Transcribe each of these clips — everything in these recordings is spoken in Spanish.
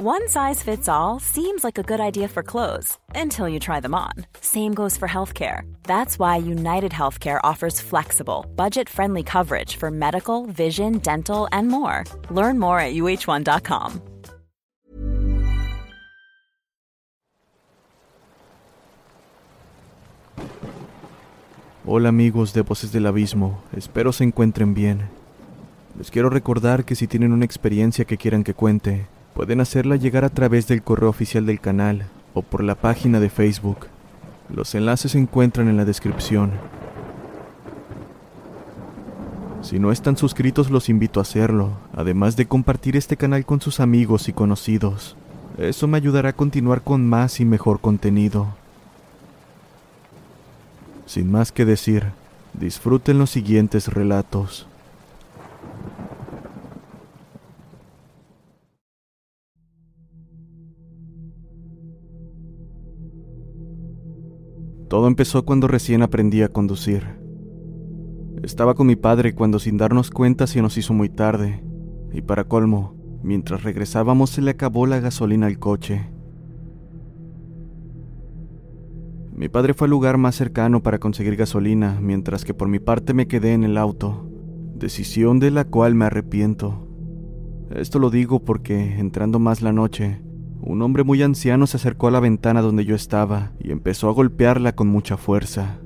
One size fits all seems like a good idea for clothes until you try them on. Same goes for healthcare. That's why United Healthcare offers flexible, budget friendly coverage for medical, vision, dental, and more. Learn more at uh1.com. Hola amigos de Voces del Abismo, espero se encuentren bien. Les quiero recordar que si tienen una experiencia que quieran que cuente, pueden hacerla llegar a través del correo oficial del canal o por la página de Facebook. Los enlaces se encuentran en la descripción. Si no están suscritos los invito a hacerlo, además de compartir este canal con sus amigos y conocidos. Eso me ayudará a continuar con más y mejor contenido. Sin más que decir, disfruten los siguientes relatos. Todo empezó cuando recién aprendí a conducir. Estaba con mi padre cuando sin darnos cuenta se nos hizo muy tarde, y para colmo, mientras regresábamos se le acabó la gasolina al coche. Mi padre fue al lugar más cercano para conseguir gasolina, mientras que por mi parte me quedé en el auto, decisión de la cual me arrepiento. Esto lo digo porque, entrando más la noche, un hombre muy anciano se acercó a la ventana donde yo estaba y empezó a golpearla con mucha fuerza.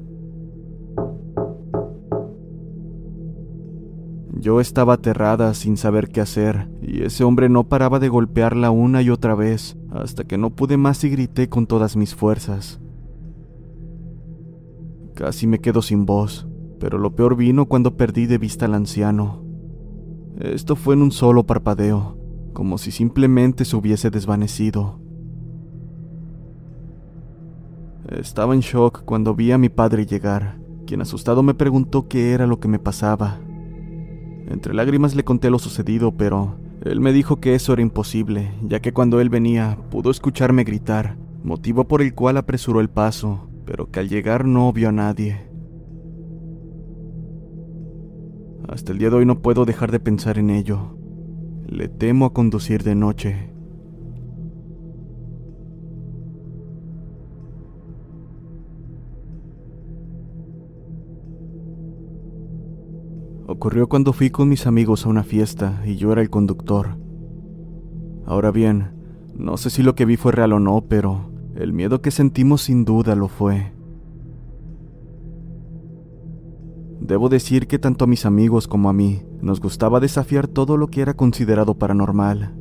Yo estaba aterrada sin saber qué hacer, y ese hombre no paraba de golpearla una y otra vez, hasta que no pude más y grité con todas mis fuerzas. Casi me quedo sin voz, pero lo peor vino cuando perdí de vista al anciano. Esto fue en un solo parpadeo, como si simplemente se hubiese desvanecido. Estaba en shock cuando vi a mi padre llegar, quien asustado me preguntó qué era lo que me pasaba. Entre lágrimas le conté lo sucedido, pero él me dijo que eso era imposible, ya que cuando él venía pudo escucharme gritar, motivo por el cual apresuró el paso, pero que al llegar no vio a nadie. Hasta el día de hoy no puedo dejar de pensar en ello. Le temo a conducir de noche. Ocurrió cuando fui con mis amigos a una fiesta y yo era el conductor. Ahora bien, no sé si lo que vi fue real o no, pero el miedo que sentimos sin duda lo fue. Debo decir que tanto a mis amigos como a mí nos gustaba desafiar todo lo que era considerado paranormal.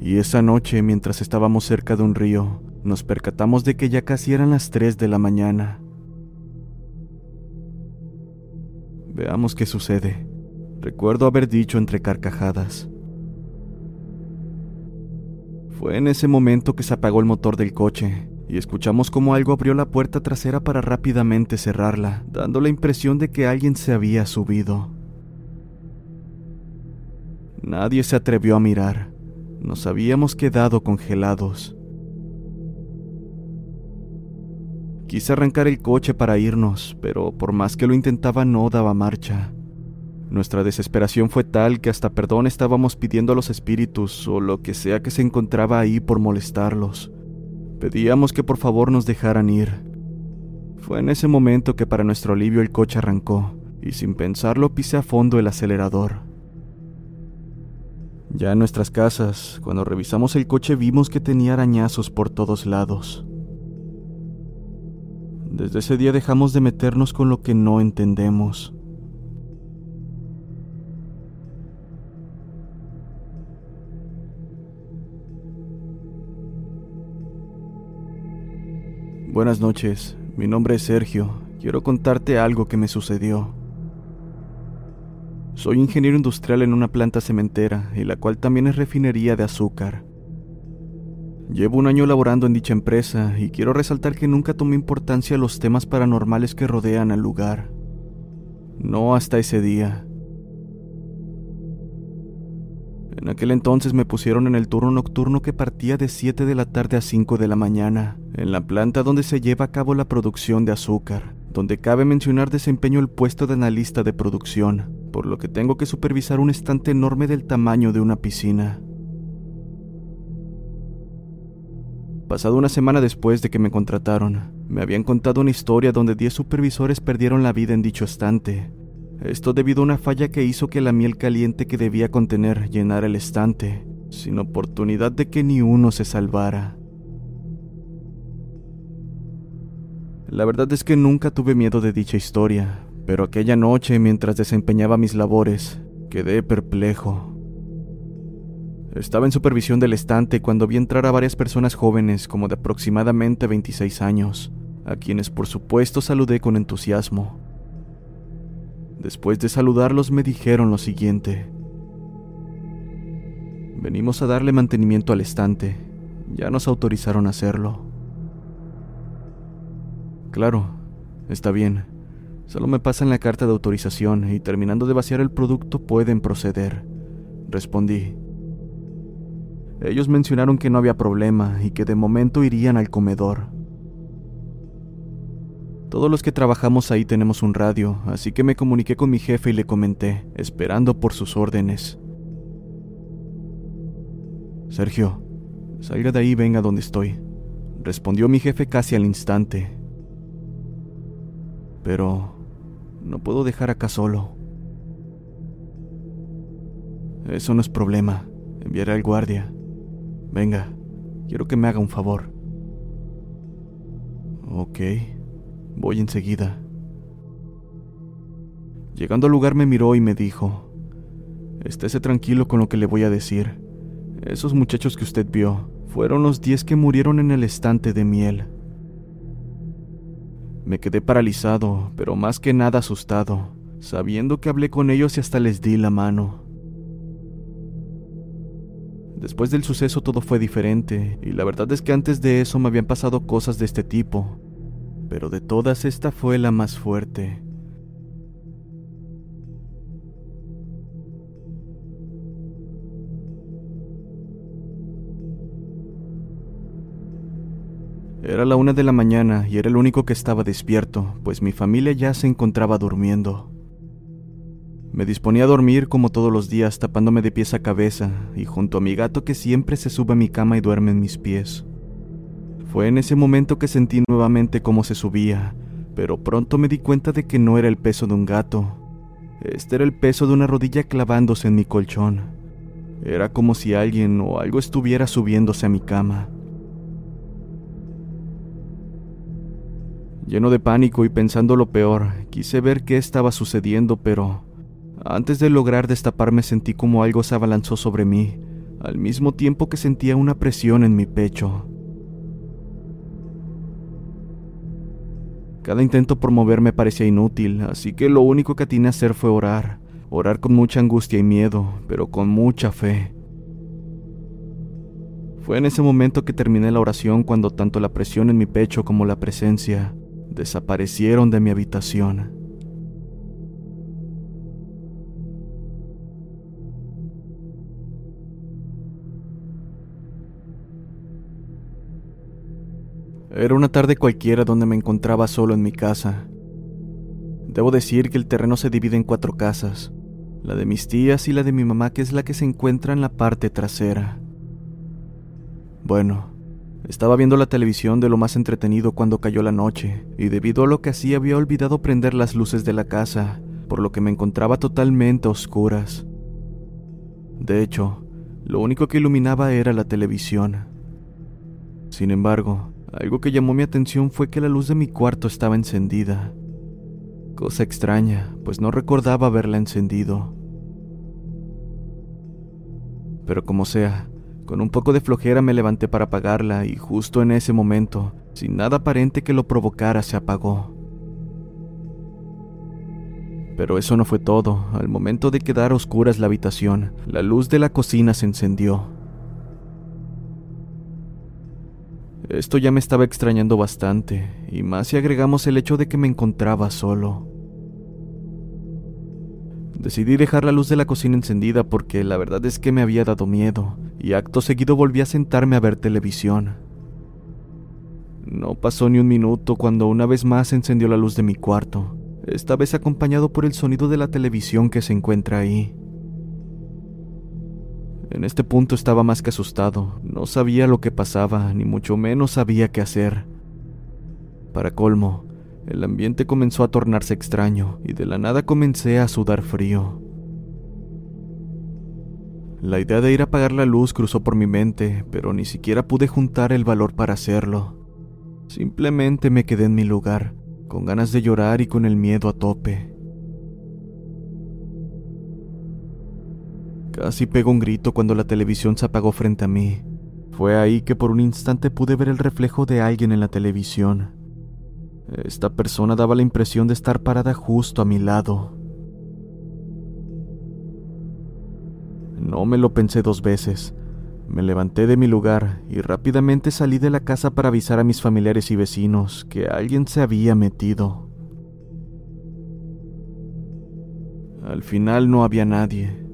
Y esa noche, mientras estábamos cerca de un río, nos percatamos de que ya casi eran las 3 de la mañana. Veamos qué sucede. Recuerdo haber dicho entre carcajadas. Fue en ese momento que se apagó el motor del coche y escuchamos como algo abrió la puerta trasera para rápidamente cerrarla, dando la impresión de que alguien se había subido. Nadie se atrevió a mirar. Nos habíamos quedado congelados. Quise arrancar el coche para irnos, pero por más que lo intentaba no daba marcha. Nuestra desesperación fue tal que hasta perdón estábamos pidiendo a los espíritus o lo que sea que se encontraba ahí por molestarlos. Pedíamos que por favor nos dejaran ir. Fue en ese momento que para nuestro alivio el coche arrancó y sin pensarlo pisé a fondo el acelerador. Ya en nuestras casas, cuando revisamos el coche vimos que tenía arañazos por todos lados. Desde ese día dejamos de meternos con lo que no entendemos. Buenas noches, mi nombre es Sergio. Quiero contarte algo que me sucedió. Soy ingeniero industrial en una planta cementera, y la cual también es refinería de azúcar. Llevo un año laborando en dicha empresa y quiero resaltar que nunca tomé importancia a los temas paranormales que rodean al lugar. No hasta ese día. En aquel entonces me pusieron en el turno nocturno que partía de 7 de la tarde a 5 de la mañana, en la planta donde se lleva a cabo la producción de azúcar, donde cabe mencionar desempeño el puesto de analista de producción, por lo que tengo que supervisar un estante enorme del tamaño de una piscina. Pasado una semana después de que me contrataron, me habían contado una historia donde 10 supervisores perdieron la vida en dicho estante. Esto debido a una falla que hizo que la miel caliente que debía contener llenara el estante, sin oportunidad de que ni uno se salvara. La verdad es que nunca tuve miedo de dicha historia, pero aquella noche, mientras desempeñaba mis labores, quedé perplejo. Estaba en supervisión del estante cuando vi entrar a varias personas jóvenes como de aproximadamente 26 años, a quienes por supuesto saludé con entusiasmo. Después de saludarlos me dijeron lo siguiente. Venimos a darle mantenimiento al estante, ya nos autorizaron a hacerlo. Claro, está bien. Solo me pasan la carta de autorización y terminando de vaciar el producto pueden proceder. Respondí. Ellos mencionaron que no había problema y que de momento irían al comedor. Todos los que trabajamos ahí tenemos un radio, así que me comuniqué con mi jefe y le comenté, esperando por sus órdenes. Sergio, salga de ahí venga donde estoy, respondió mi jefe casi al instante. Pero no puedo dejar acá solo. Eso no es problema. Enviaré al guardia. Venga, quiero que me haga un favor. Ok, voy enseguida. Llegando al lugar me miró y me dijo, estése tranquilo con lo que le voy a decir. Esos muchachos que usted vio fueron los diez que murieron en el estante de miel. Me quedé paralizado, pero más que nada asustado, sabiendo que hablé con ellos y hasta les di la mano. Después del suceso todo fue diferente, y la verdad es que antes de eso me habían pasado cosas de este tipo, pero de todas esta fue la más fuerte. Era la una de la mañana y era el único que estaba despierto, pues mi familia ya se encontraba durmiendo. Me disponía a dormir como todos los días, tapándome de pies a cabeza y junto a mi gato que siempre se sube a mi cama y duerme en mis pies. Fue en ese momento que sentí nuevamente cómo se subía, pero pronto me di cuenta de que no era el peso de un gato. Este era el peso de una rodilla clavándose en mi colchón. Era como si alguien o algo estuviera subiéndose a mi cama. Lleno de pánico y pensando lo peor, quise ver qué estaba sucediendo, pero antes de lograr destaparme sentí como algo se abalanzó sobre mí, al mismo tiempo que sentía una presión en mi pecho. Cada intento por moverme parecía inútil, así que lo único que atiné a hacer fue orar, orar con mucha angustia y miedo, pero con mucha fe. Fue en ese momento que terminé la oración cuando tanto la presión en mi pecho como la presencia desaparecieron de mi habitación. Era una tarde cualquiera donde me encontraba solo en mi casa. Debo decir que el terreno se divide en cuatro casas, la de mis tías y la de mi mamá que es la que se encuentra en la parte trasera. Bueno, estaba viendo la televisión de lo más entretenido cuando cayó la noche, y debido a lo que hacía había olvidado prender las luces de la casa, por lo que me encontraba totalmente a oscuras. De hecho, lo único que iluminaba era la televisión. Sin embargo, algo que llamó mi atención fue que la luz de mi cuarto estaba encendida. Cosa extraña, pues no recordaba haberla encendido. Pero como sea, con un poco de flojera me levanté para apagarla y justo en ese momento, sin nada aparente que lo provocara, se apagó. Pero eso no fue todo. Al momento de quedar a oscuras la habitación, la luz de la cocina se encendió. Esto ya me estaba extrañando bastante, y más si agregamos el hecho de que me encontraba solo. Decidí dejar la luz de la cocina encendida porque la verdad es que me había dado miedo, y acto seguido volví a sentarme a ver televisión. No pasó ni un minuto cuando una vez más encendió la luz de mi cuarto, esta vez acompañado por el sonido de la televisión que se encuentra ahí. En este punto estaba más que asustado, no sabía lo que pasaba, ni mucho menos sabía qué hacer. Para colmo, el ambiente comenzó a tornarse extraño y de la nada comencé a sudar frío. La idea de ir a apagar la luz cruzó por mi mente, pero ni siquiera pude juntar el valor para hacerlo. Simplemente me quedé en mi lugar, con ganas de llorar y con el miedo a tope. Casi pego un grito cuando la televisión se apagó frente a mí. Fue ahí que por un instante pude ver el reflejo de alguien en la televisión. Esta persona daba la impresión de estar parada justo a mi lado. No me lo pensé dos veces. Me levanté de mi lugar y rápidamente salí de la casa para avisar a mis familiares y vecinos que alguien se había metido. Al final no había nadie.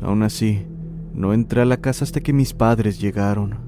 Aún así, no entré a la casa hasta que mis padres llegaron.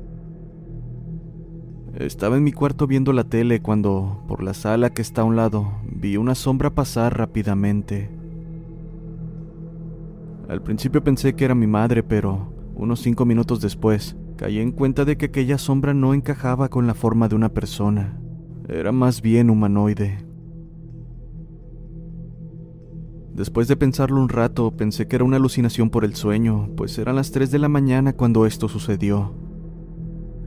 Estaba en mi cuarto viendo la tele cuando, por la sala que está a un lado, vi una sombra pasar rápidamente. Al principio pensé que era mi madre, pero unos cinco minutos después caí en cuenta de que aquella sombra no encajaba con la forma de una persona. Era más bien humanoide. Después de pensarlo un rato, pensé que era una alucinación por el sueño, pues eran las 3 de la mañana cuando esto sucedió.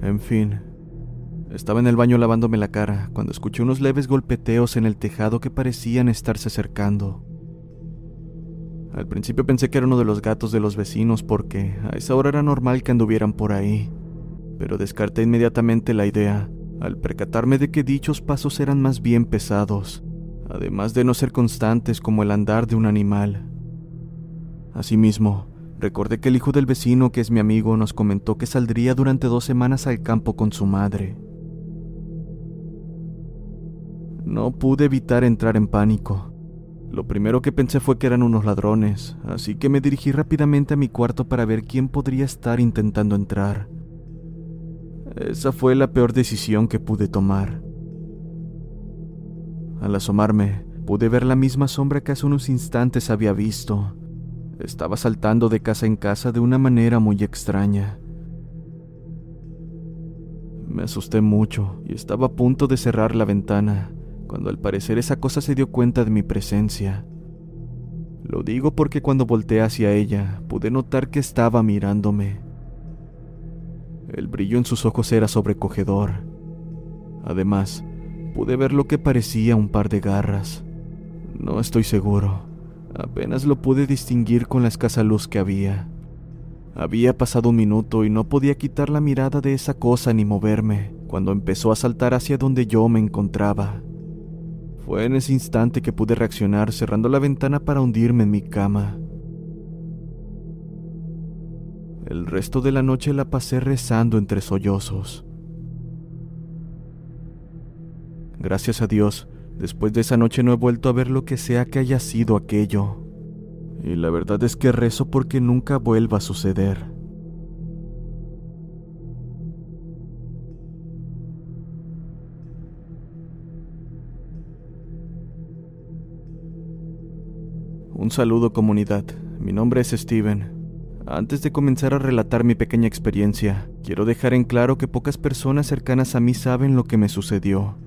En fin, estaba en el baño lavándome la cara cuando escuché unos leves golpeteos en el tejado que parecían estarse acercando. Al principio pensé que era uno de los gatos de los vecinos porque a esa hora era normal que anduvieran por ahí, pero descarté inmediatamente la idea al percatarme de que dichos pasos eran más bien pesados, además de no ser constantes como el andar de un animal. Asimismo, recordé que el hijo del vecino, que es mi amigo, nos comentó que saldría durante dos semanas al campo con su madre. No pude evitar entrar en pánico. Lo primero que pensé fue que eran unos ladrones, así que me dirigí rápidamente a mi cuarto para ver quién podría estar intentando entrar. Esa fue la peor decisión que pude tomar. Al asomarme, pude ver la misma sombra que hace unos instantes había visto. Estaba saltando de casa en casa de una manera muy extraña. Me asusté mucho y estaba a punto de cerrar la ventana, cuando al parecer esa cosa se dio cuenta de mi presencia. Lo digo porque cuando volteé hacia ella pude notar que estaba mirándome. El brillo en sus ojos era sobrecogedor. Además, pude ver lo que parecía un par de garras. No estoy seguro. Apenas lo pude distinguir con la escasa luz que había. Había pasado un minuto y no podía quitar la mirada de esa cosa ni moverme cuando empezó a saltar hacia donde yo me encontraba. Fue en ese instante que pude reaccionar cerrando la ventana para hundirme en mi cama. El resto de la noche la pasé rezando entre sollozos. Gracias a Dios, después de esa noche no he vuelto a ver lo que sea que haya sido aquello. Y la verdad es que rezo porque nunca vuelva a suceder. Un saludo comunidad, mi nombre es Steven. Antes de comenzar a relatar mi pequeña experiencia, quiero dejar en claro que pocas personas cercanas a mí saben lo que me sucedió.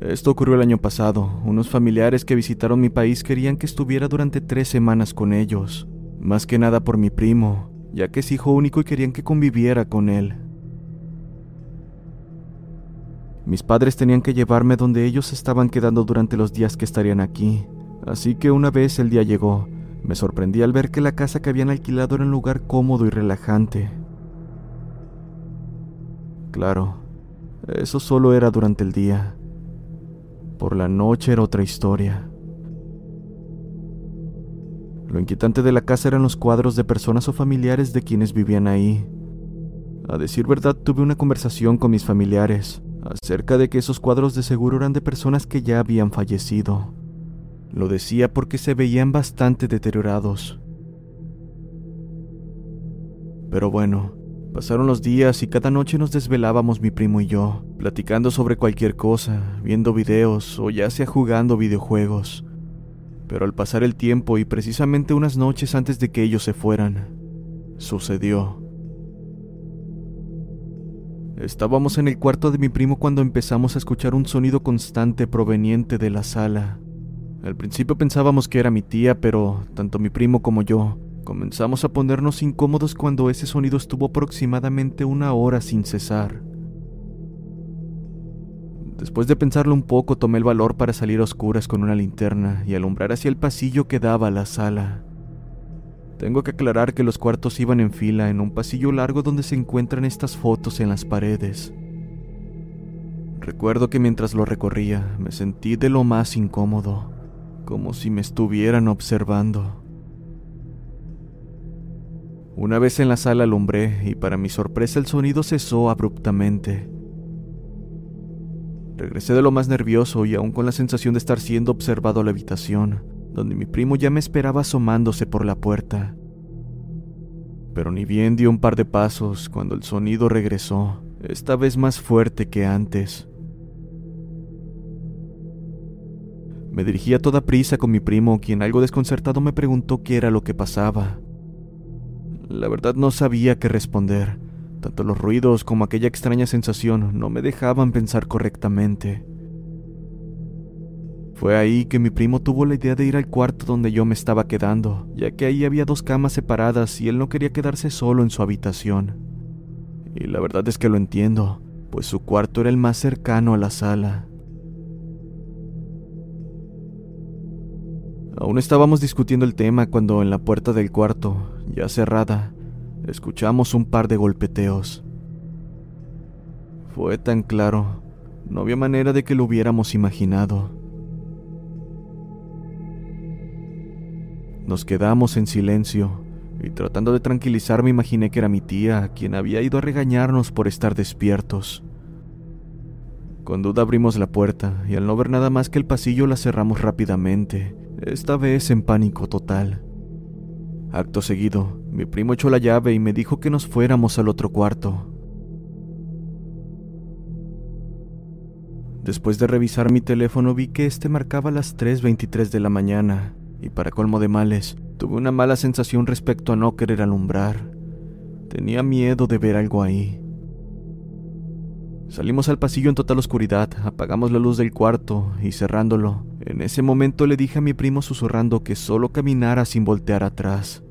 Esto ocurrió el año pasado. Unos familiares que visitaron mi país querían que estuviera durante tres semanas con ellos, más que nada por mi primo, ya que es hijo único y querían que conviviera con él. Mis padres tenían que llevarme donde ellos estaban quedando durante los días que estarían aquí, así que una vez el día llegó, me sorprendí al ver que la casa que habían alquilado era un lugar cómodo y relajante. Claro, eso solo era durante el día. Por la noche era otra historia. Lo inquietante de la casa eran los cuadros de personas o familiares de quienes vivían ahí. A decir verdad, tuve una conversación con mis familiares, acerca de que esos cuadros de seguro eran de personas que ya habían fallecido. Lo decía porque se veían bastante deteriorados. Pero bueno, pasaron los días y cada noche nos desvelábamos mi primo y yo, platicando sobre cualquier cosa, viendo videos o ya sea jugando videojuegos. Pero al pasar el tiempo y precisamente unas noches antes de que ellos se fueran, sucedió. Estábamos en el cuarto de mi primo cuando empezamos a escuchar un sonido constante proveniente de la sala. Al principio pensábamos que era mi tía, pero tanto mi primo como yo comenzamos a ponernos incómodos cuando ese sonido estuvo aproximadamente una hora sin cesar. Después de pensarlo un poco, tomé el valor para salir a oscuras con una linterna y alumbrar hacia el pasillo que daba a la sala. Tengo que aclarar que los cuartos iban en fila en un pasillo largo donde se encuentran estas fotos en las paredes. Recuerdo que mientras lo recorría me sentí de lo más incómodo, como si me estuvieran observando. Una vez en la sala alumbré y para mi sorpresa el sonido cesó abruptamente. Regresé de lo más nervioso y aún con la sensación de estar siendo observado a la habitación donde mi primo ya me esperaba asomándose por la puerta. Pero ni bien dio un par de pasos cuando el sonido regresó, esta vez más fuerte que antes. Me dirigí a toda prisa con mi primo, quien algo desconcertado me preguntó qué era lo que pasaba. La verdad no sabía qué responder. Tanto los ruidos como aquella extraña sensación no me dejaban pensar correctamente. Fue ahí que mi primo tuvo la idea de ir al cuarto donde yo me estaba quedando, ya que ahí había dos camas separadas y él no quería quedarse solo en su habitación. Y la verdad es que lo entiendo, pues su cuarto era el más cercano a la sala. Aún estábamos discutiendo el tema cuando en la puerta del cuarto, ya cerrada, escuchamos un par de golpeteos. Fue tan claro, no había manera de que lo hubiéramos imaginado. Nos quedamos en silencio, y tratando de tranquilizarme imaginé que era mi tía quien había ido a regañarnos por estar despiertos. Con duda abrimos la puerta y al no ver nada más que el pasillo la cerramos rápidamente, esta vez en pánico total. Acto seguido, mi primo echó la llave y me dijo que nos fuéramos al otro cuarto. Después de revisar mi teléfono vi que este marcaba las 3.23 de la mañana y para colmo de males, tuve una mala sensación respecto a no querer alumbrar. Tenía miedo de ver algo ahí. Salimos al pasillo en total oscuridad, apagamos la luz del cuarto y cerrándolo, en ese momento le dije a mi primo susurrando que solo caminara sin voltear atrás.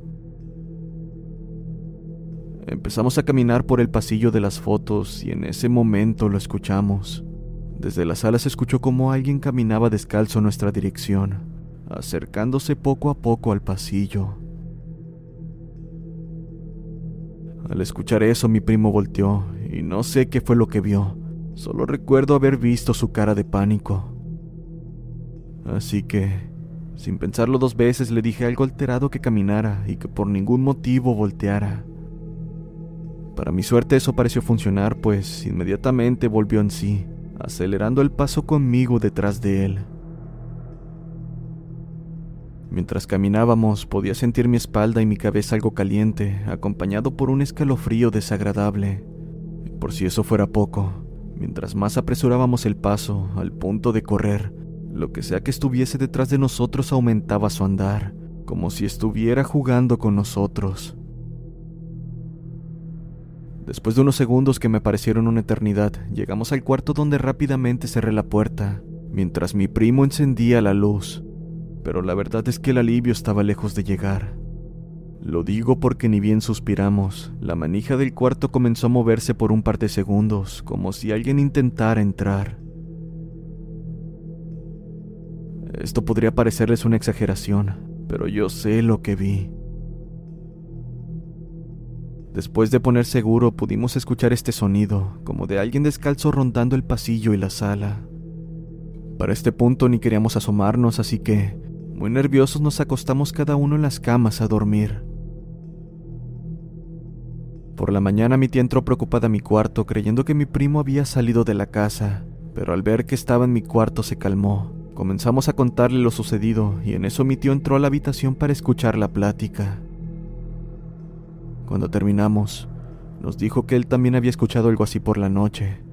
Empezamos a caminar por el pasillo de las fotos y en ese momento lo escuchamos. Desde la sala se escuchó como alguien caminaba descalzo en nuestra dirección acercándose poco a poco al pasillo. Al escuchar eso mi primo volteó y no sé qué fue lo que vio, solo recuerdo haber visto su cara de pánico. Así que, sin pensarlo dos veces, le dije algo alterado que caminara y que por ningún motivo volteara. Para mi suerte eso pareció funcionar, pues inmediatamente volvió en sí, acelerando el paso conmigo detrás de él. Mientras caminábamos podía sentir mi espalda y mi cabeza algo caliente, acompañado por un escalofrío desagradable. Y por si eso fuera poco, mientras más apresurábamos el paso, al punto de correr, Lo que sea que estuviese detrás de nosotros aumentaba su andar, como si estuviera jugando con nosotros. Después de unos segundos que me parecieron una eternidad, llegamos al cuarto donde rápidamente cerré la puerta, mientras mi primo encendía la luz. Pero la verdad es que el alivio estaba lejos de llegar. Lo digo porque ni bien suspiramos, la manija del cuarto comenzó a moverse por un par de segundos, como si alguien intentara entrar. Esto podría parecerles una exageración, pero yo sé lo que vi. Después de poner seguro, pudimos escuchar este sonido, como de alguien descalzo rondando el pasillo y la sala. Para este punto ni queríamos asomarnos, así que, muy nerviosos, nos acostamos cada uno en las camas a dormir. Por la mañana mi tía entró preocupada a mi cuarto creyendo que mi primo había salido de la casa, pero al ver que estaba en mi cuarto se calmó. Comenzamos a contarle lo sucedido y en eso mi tío entró a la habitación para escuchar la plática. Cuando terminamos, nos dijo que él también había escuchado algo así por la noche.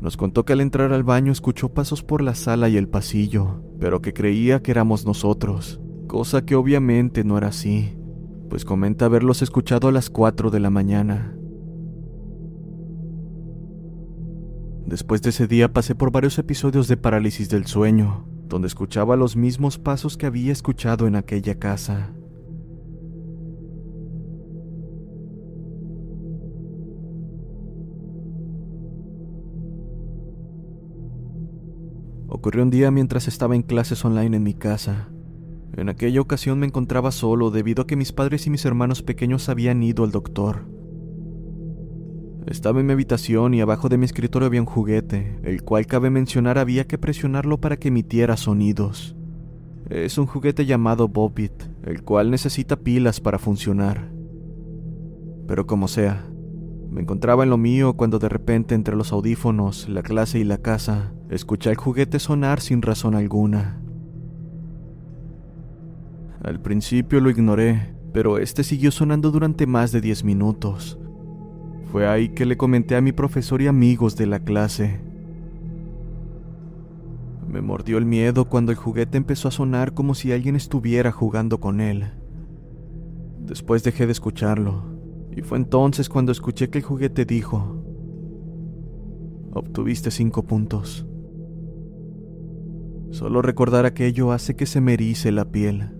Nos contó que al entrar al baño escuchó pasos por la sala y el pasillo, pero que creía que éramos nosotros, cosa que obviamente no era así, pues comenta haberlos escuchado a las 4 de la mañana. Después de ese día pasé por varios episodios de parálisis del sueño, donde escuchaba los mismos pasos que había escuchado en aquella casa. Ocurrió un día mientras estaba en clases online en mi casa. En aquella ocasión me encontraba solo debido a que mis padres y mis hermanos pequeños habían ido al doctor. Estaba en mi habitación y abajo de mi escritorio había un juguete, el cual cabe mencionar había que presionarlo para que emitiera sonidos. Es un juguete llamado Bobbit, el cual necesita pilas para funcionar. Pero como sea, me encontraba en lo mío cuando de repente entre los audífonos, la clase y la casa, escuché el juguete sonar sin razón alguna. Al principio lo ignoré, pero este siguió sonando durante más de 10 minutos. Fue ahí que le comenté a mi profesor y amigos de la clase. Me mordió el miedo cuando el juguete empezó a sonar como si alguien estuviera jugando con él. Después dejé de escucharlo, y fue entonces cuando escuché que el juguete dijo, obtuviste cinco puntos. Solo recordar aquello hace que se me erice la piel.